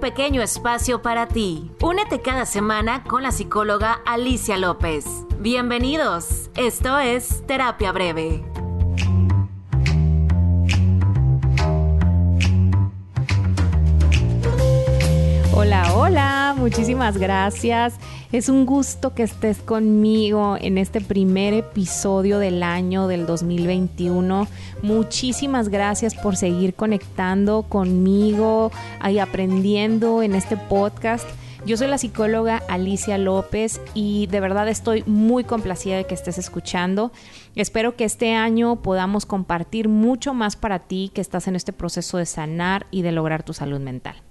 pequeño espacio para ti. Únete cada semana con la psicóloga Alicia López. Bienvenidos, esto es Terapia Breve. Hola, hola, muchísimas gracias. Es un gusto que estés conmigo en este primer episodio del año del 2021. Muchísimas gracias por seguir conectando conmigo y aprendiendo en este podcast. Yo soy la psicóloga Alicia López y de verdad estoy muy complacida de que estés escuchando. Espero que este año podamos compartir mucho más para ti que estás en este proceso de sanar y de lograr tu salud mental.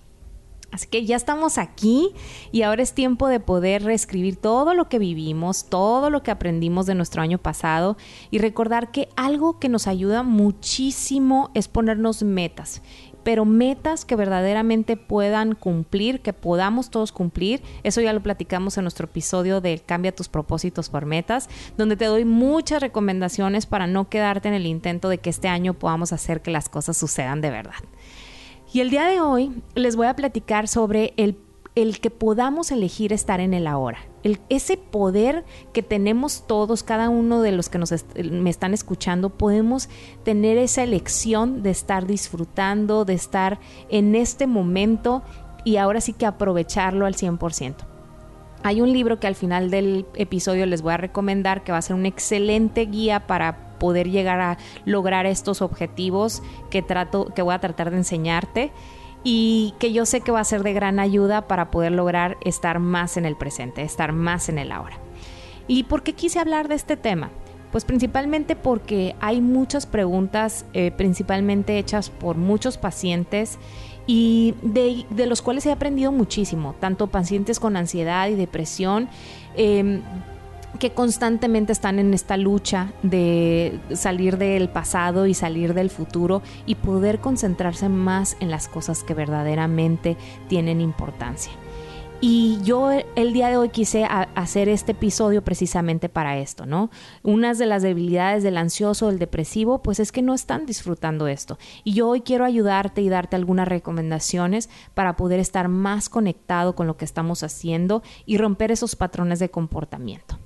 Así que ya estamos aquí y ahora es tiempo de poder reescribir todo lo que vivimos, todo lo que aprendimos de nuestro año pasado y recordar que algo que nos ayuda muchísimo es ponernos metas pero metas que verdaderamente puedan cumplir, que podamos todos cumplir. Eso ya lo platicamos en nuestro episodio de Cambia tus propósitos por metas, donde te doy muchas recomendaciones para no quedarte en el intento de que este año podamos hacer que las cosas sucedan de verdad. Y el día de hoy les voy a platicar sobre el, el que podamos elegir estar en el ahora. Ese poder que tenemos todos, cada uno de los que nos me están escuchando, podemos tener esa elección de estar disfrutando, de estar en este momento y ahora sí que aprovecharlo al 100%. Hay un libro que al final del episodio les voy a recomendar que va a ser una excelente guía para poder llegar a lograr estos objetivos que trato que voy a tratar de enseñarte y que yo sé que va a ser de gran ayuda para poder lograr estar más en el presente, estar más en el ahora. ¿Y por qué quise hablar de este tema? Pues principalmente porque hay muchas preguntas, eh, principalmente hechas por muchos pacientes y de, de, los cuales he aprendido muchísimo, tanto pacientes con ansiedad y depresión. Eh, que constantemente están en esta lucha de salir del pasado y salir del futuro y poder concentrarse más en las cosas que verdaderamente tienen importancia. Y yo el día de hoy quise hacer este episodio precisamente para esto, ¿no? Unas de las debilidades del ansioso, del depresivo, pues es que no están disfrutando esto. Y yo hoy quiero ayudarte y darte algunas recomendaciones para poder estar más conectado con lo que estamos haciendo y romper esos patrones de comportamiento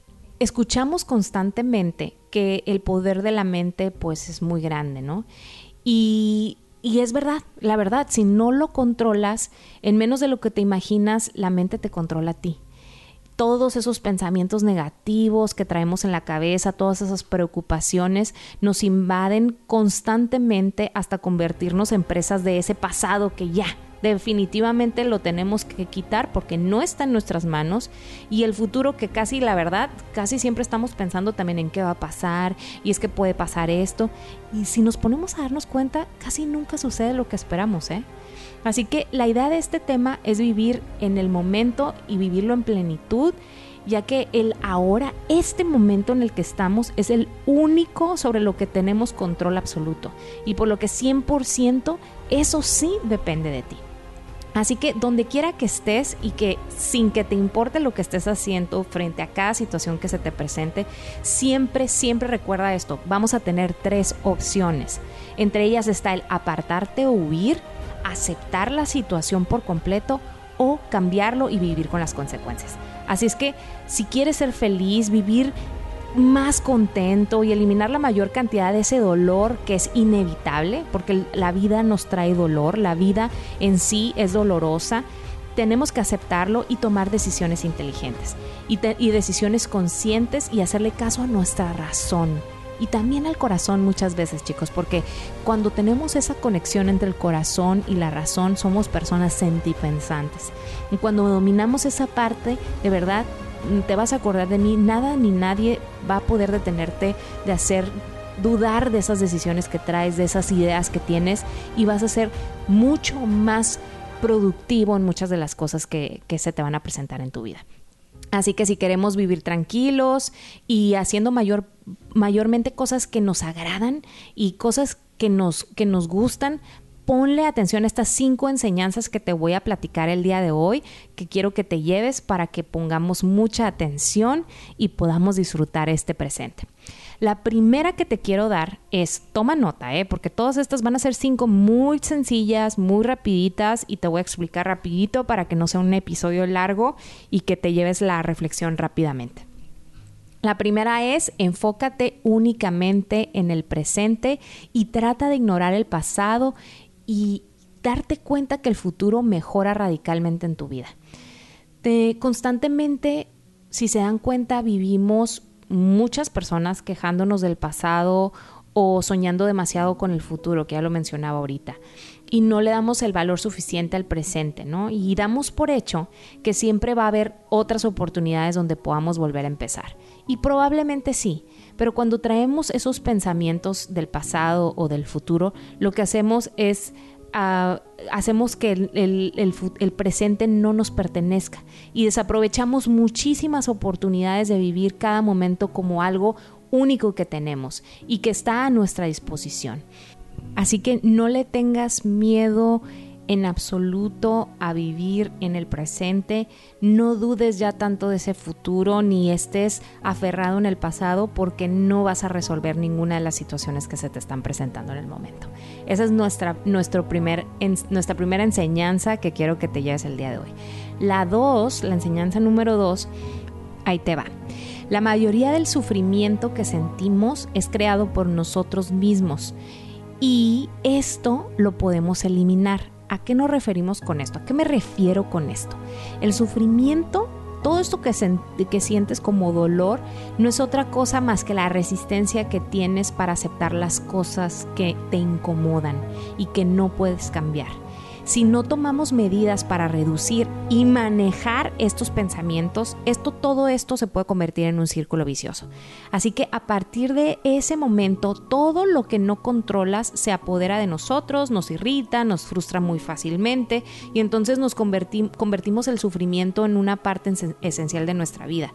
escuchamos constantemente que el poder de la mente pues es muy grande, ¿no? Y, y es verdad, la verdad, si no lo controlas, en menos de lo que te imaginas, la mente te controla a ti todos esos pensamientos negativos que traemos en la cabeza, todas esas preocupaciones, nos invaden constantemente hasta convertirnos en presas de ese pasado que ya definitivamente lo tenemos que quitar porque no está en nuestras manos y el futuro que casi la verdad, casi siempre estamos pensando también en qué va a pasar y es que puede pasar esto y si nos ponemos a darnos cuenta, casi nunca sucede lo que esperamos, ¿eh? Así que la idea de este tema es vivir en el momento y vivirlo en plenitud ya que el ahora, este momento en el que estamos, es el único sobre lo que tenemos control absoluto. Y por lo que 100% eso sí depende de ti. Así que donde quiera que estés y que sin que te importe lo que estés haciendo frente a cada situación que se te presente, siempre, siempre recuerda esto. Vamos a tener tres opciones. Entre ellas está el apartarte o huir, aceptar la situación por completo o cambiarlo y vivir con las consecuencias. Así es que si quieres ser feliz, vivir más contento y eliminar la mayor cantidad de ese dolor que es inevitable, porque la vida nos trae dolor, la vida en sí es dolorosa, tenemos que aceptarlo y tomar decisiones inteligentes y, decisiones conscientes y hacerle caso a nuestra razón y también al corazón muchas veces, chicos, porque cuando tenemos esa conexión entre el corazón y la razón, somos personas sentipensantes. Y cuando dominamos esa parte, de verdad, te vas a acordar de mí, nada ni nadie va a poder detenerte de hacer dudar de esas decisiones que traes, de esas ideas que tienes y vas a ser mucho más productivo en muchas de las cosas que, que se te van a presentar en tu vida. Así que si queremos vivir tranquilos y haciendo mayor, mayormente cosas que nos agradan y cosas que nos, que nos gustan, ponle atención a estas cinco enseñanzas que te voy a platicar el día de hoy, que quiero que te lleves para que pongamos mucha atención y podamos disfrutar este presente. La primera que te quiero dar es, toma nota, ¿eh? porque todas estas van a ser cinco muy sencillas, muy rapiditas y te voy a explicar rapidito para que no sea un episodio largo y que te lleves la reflexión rápidamente. La primera es enfócate únicamente en el presente y trata de ignorar el pasado y darte cuenta que el futuro mejora radicalmente en tu vida. constantemente, si se dan cuenta, vivimos muchas personas quejándonos del pasado o soñando demasiado con el futuro, que ya lo mencionaba ahorita y no le damos el valor suficiente al presente, ¿no? Y damos por hecho que siempre va a haber otras oportunidades donde podamos volver a empezar. Y probablemente sí, pero cuando traemos esos pensamientos del pasado o del futuro, lo que hacemos es ah, hacemos que el, presente no nos pertenezca y desaprovechamos muchísimas oportunidades de vivir cada momento como algo único que tenemos y que está a nuestra disposición. Así que no le tengas miedo en absoluto a vivir en el presente, no dudes ya tanto de ese futuro ni estés aferrado en el pasado porque no vas a resolver ninguna de las situaciones que se te están presentando en el momento. Esa es nuestra, nuestro primer, nuestra primera enseñanza que quiero que te lleves el día de hoy. La dos, la enseñanza número dos, ahí te va. La mayoría del sufrimiento que sentimos es creado por nosotros mismos y esto lo podemos eliminar. ¿A qué nos referimos con esto? ¿A qué me refiero con esto? El sufrimiento, todo esto que, que sientes como dolor, no es otra cosa más que la resistencia que tienes para aceptar las cosas que te incomodan y que no puedes cambiar si no tomamos medidas para reducir y manejar estos pensamientos, esto todo esto se puede convertir en un círculo vicioso. Así que a partir de ese momento, todo lo que no controlas se apodera de nosotros, nos irrita, nos frustra muy fácilmente y entonces nos convertimos el sufrimiento en una parte esencial de nuestra vida.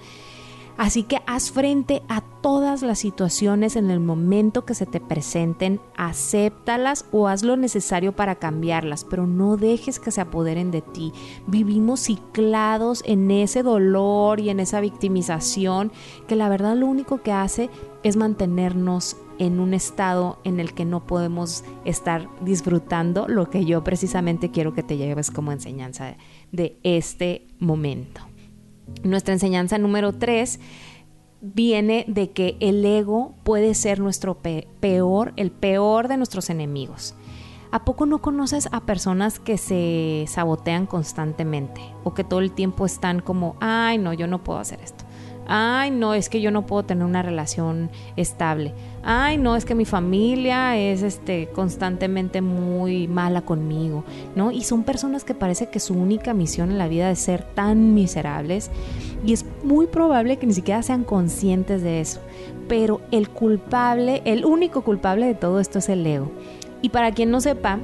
Así que haz frente a todas las situaciones en el momento que se te presenten, acéptalas o haz lo necesario para cambiarlas, pero no dejes que se apoderen de ti. Vivimos ciclados en ese dolor y en esa victimización que la verdad lo único que hace es mantenernos en un estado en el que no podemos estar disfrutando lo que yo precisamente quiero que te lleves como enseñanza de este momento. Nuestra enseñanza número tres viene de que el ego puede ser nuestro peor, el peor de nuestros enemigos. ¿A poco no conoces a personas que se sabotean constantemente o que todo el tiempo están como, ay, no, yo no puedo hacer esto? Ay, no, es que yo no puedo tener una relación estable, ay, no, es que mi familia es este, constantemente muy mala conmigo, ¿no? Y son personas que parece que su única misión en la vida es ser tan miserables y es muy probable que ni siquiera sean conscientes de eso, pero el culpable, el único culpable de todo esto es el ego. Y para quien no sepa,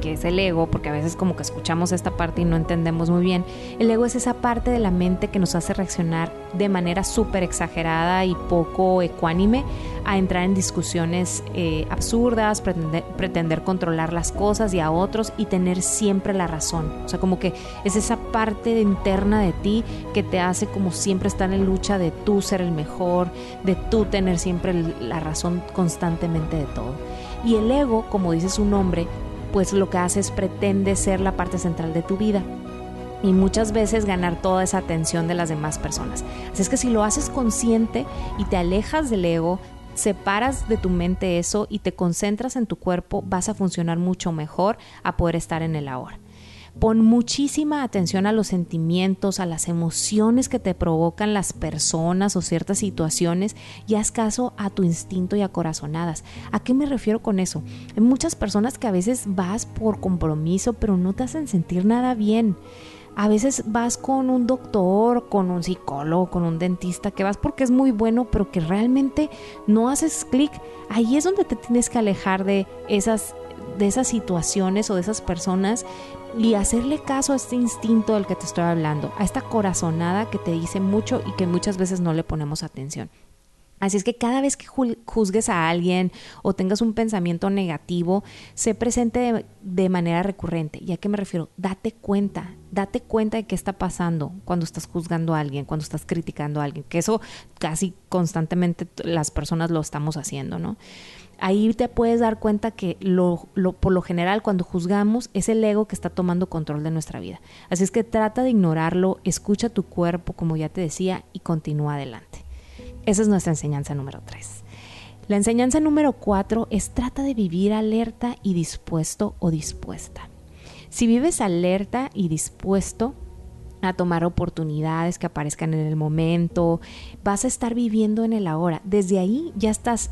que es el ego, porque a veces como que escuchamos esta parte y no entendemos muy bien. El ego es esa parte de la mente que nos hace reaccionar de manera súper exagerada y poco ecuánime a entrar en discusiones eh, absurdas, pretender, pretender controlar las cosas y a otros y tener siempre la razón. O sea, como que es esa parte interna de ti que te hace como siempre estar en lucha de tú ser el mejor, de tú tener siempre la razón constantemente de todo. Y el ego, como dice su nombre, pues lo que haces pretende ser la parte central de tu vida y muchas veces ganar toda esa atención de las demás personas. Así es que si lo haces consciente y te alejas del ego, separas de tu mente eso y te concentras en tu cuerpo, vas a funcionar mucho mejor a poder estar en el ahora. Pon muchísima atención a los sentimientos, a las emociones que te provocan las personas o ciertas situaciones y haz caso a tu instinto y a corazonadas. ¿A qué me refiero con eso? Hay muchas personas que a veces vas por compromiso pero no te hacen sentir nada bien. A veces vas con un doctor, con un psicólogo, con un dentista, que vas porque es muy bueno, pero que realmente no haces clic. Ahí es donde te tienes que alejar de esas de esas situaciones o de esas personas y hacerle caso a este instinto del que te estoy hablando, a esta corazonada que te dice mucho y que muchas veces no le ponemos atención. Así es que cada vez que juzgues a alguien o tengas un pensamiento negativo, se presente de, manera recurrente. ¿Y a qué me refiero? Date cuenta date cuenta de qué está pasando cuando estás juzgando a alguien, cuando estás criticando a alguien, que eso casi constantemente las personas lo estamos haciendo, ¿no? Ahí te puedes dar cuenta que por lo general cuando juzgamos es el ego que está tomando control de nuestra vida. Así es que trata de ignorarlo, escucha tu cuerpo, como ya te decía, y continúa adelante. Esa es nuestra enseñanza número tres. La enseñanza número cuatro es trata de vivir alerta y dispuesto o dispuesta. Si vives alerta y dispuesto a tomar oportunidades que aparezcan en el momento, vas a estar viviendo en el ahora. Desde ahí ya estás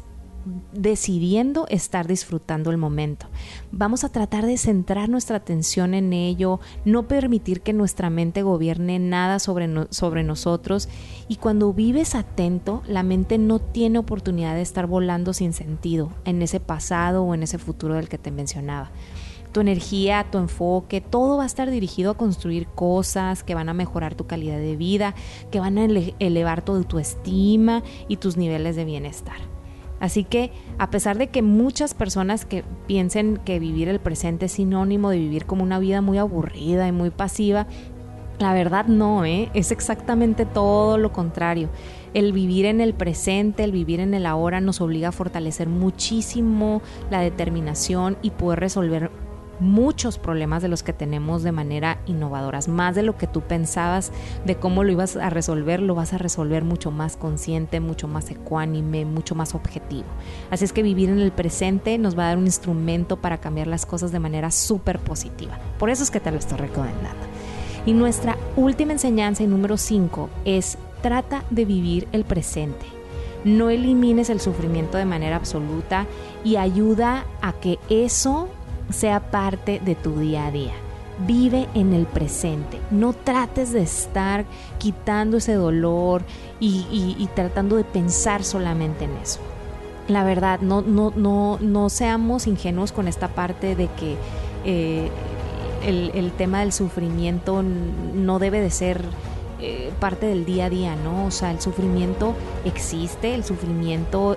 decidiendo estar disfrutando el momento. Vamos a tratar de centrar nuestra atención en ello, no permitir que nuestra mente gobierne nada sobre, sobre nosotros y cuando vives atento, la mente no tiene oportunidad de estar volando sin sentido en ese pasado o en ese futuro del que te mencionaba tu energía, tu enfoque, todo va a estar dirigido a construir cosas que van a mejorar tu calidad de vida, que van a elevar tu estima y tus niveles de bienestar. Así que a pesar de que muchas personas que piensen que vivir el presente es sinónimo de vivir como una vida muy aburrida y muy pasiva, la verdad no, ¿eh? es exactamente todo lo contrario. El vivir en el presente, el vivir en el ahora nos obliga a fortalecer muchísimo la determinación y poder resolver muchos problemas de los que tenemos de manera innovadora, más de lo que tú pensabas de cómo lo ibas a resolver, lo vas a resolver mucho más consciente, mucho más ecuánime, mucho más objetivo. Así es que vivir en el presente nos va a dar un instrumento para cambiar las cosas de manera súper positiva. Por eso es que te lo estoy recomendando. Y nuestra última enseñanza y número 5 es trata de vivir el presente. No elimines el sufrimiento de manera absoluta y ayuda a que eso sea parte de tu día a día. Vive en el presente. No trates de estar quitando ese dolor y, tratando de pensar solamente en eso. La verdad, no, no, no, no seamos ingenuos con esta parte de que eh, el, tema del sufrimiento no debe de ser eh, parte del día a día, ¿no? O sea, el sufrimiento existe, el sufrimiento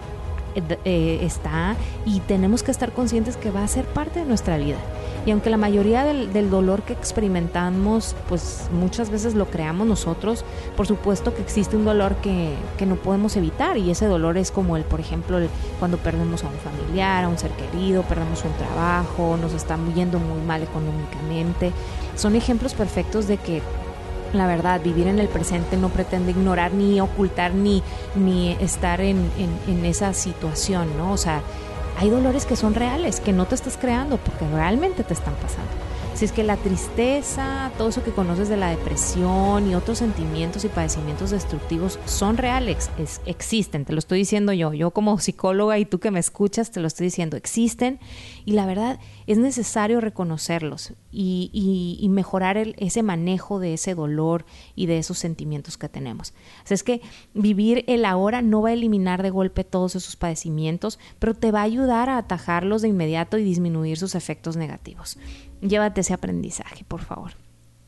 eh, está y tenemos que estar conscientes que va a ser parte de nuestra vida. Y aunque la mayoría del, dolor que experimentamos, pues muchas veces lo creamos nosotros, por supuesto que existe un dolor que, que no podemos evitar y ese dolor es como el, por ejemplo, cuando perdemos a un familiar, a un ser querido, perdemos un trabajo, nos está yendo muy mal económicamente. Son ejemplos perfectos de que la verdad, vivir en el presente no pretende ignorar ni ocultar ni, ni estar en, en, esa situación, ¿no? O sea, hay dolores que son reales, que no te estás creando porque realmente te están pasando. Si es que la tristeza, todo eso que conoces de la depresión y otros sentimientos y padecimientos destructivos son reales, existen, te lo estoy diciendo yo, yo como psicóloga y tú que me escuchas, te lo estoy diciendo, existen y la verdad es necesario reconocerlos y, mejorar ese manejo de ese dolor y de esos sentimientos que tenemos. Así es que vivir el ahora no va a eliminar de golpe todos esos padecimientos, pero te va a ayudar a atajarlos de inmediato y disminuir sus efectos negativos. Llévate ese aprendizaje, por favor.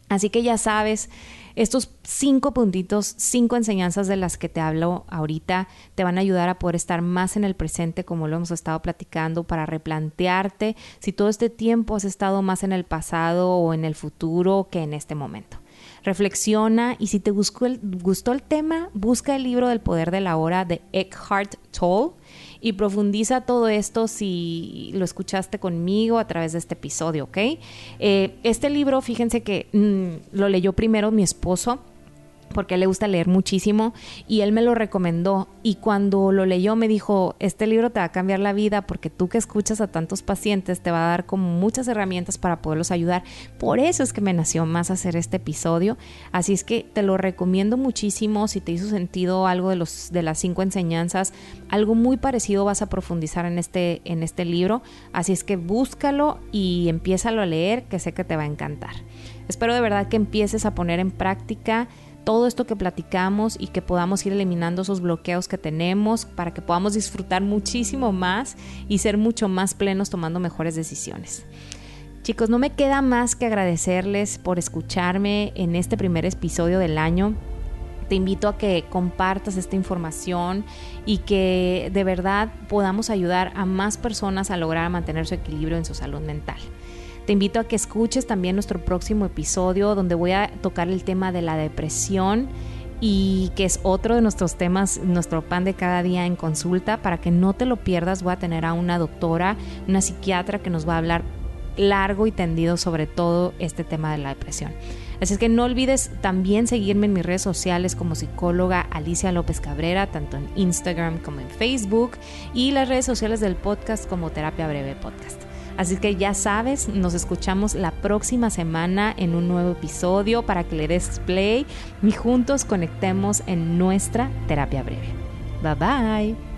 Así que ya sabes, estos cinco puntitos, cinco enseñanzas de las que te hablo ahorita, te van a ayudar a poder estar más en el presente, como lo hemos estado platicando, para replantearte si todo este tiempo has estado más en el pasado o en el futuro que en este momento. Reflexiona y si te gustó el, gustó el tema, busca el libro del poder de la hora de Eckhart Tolle y profundiza todo esto si lo escuchaste conmigo a través de este episodio, ¿ok? Eh, este libro, fíjense que mm, lo leyó primero mi esposo porque él le gusta leer muchísimo y él me lo recomendó y cuando lo leyó me dijo, este libro te va a cambiar la vida porque tú que escuchas a tantos pacientes te va a dar como muchas herramientas para poderlos ayudar. Por eso es que me nació más hacer este episodio, así es que te lo recomiendo muchísimo si te hizo sentido algo de los de las cinco enseñanzas, algo muy parecido vas a profundizar en este en este libro, así es que búscalo y empiézalo a leer que sé que te va a encantar. Espero de verdad que empieces a poner en práctica todo esto que platicamos y que podamos ir eliminando esos bloqueos que tenemos para que podamos disfrutar muchísimo más y ser mucho más plenos tomando mejores decisiones. Chicos, no me queda más que agradecerles por escucharme en este primer episodio del año. Te invito a que compartas esta información y que de verdad podamos ayudar a más personas a lograr mantener su equilibrio en su salud mental. Te invito a que escuches también nuestro próximo episodio donde voy a tocar el tema de la depresión y que es otro de nuestros temas, nuestro pan de cada día en consulta. Para que no te lo pierdas, voy a tener a una doctora, una psiquiatra que nos va a hablar largo y tendido sobre todo este tema de la depresión. Así es que no olvides también seguirme en mis redes sociales como psicóloga Alicia López Cabrera, tanto en Instagram como en Facebook, y las redes sociales del podcast como Terapia Breve Podcast. Así que ya sabes, nos escuchamos la próxima semana en un nuevo episodio para que le des play y juntos conectemos en nuestra terapia breve. Bye bye.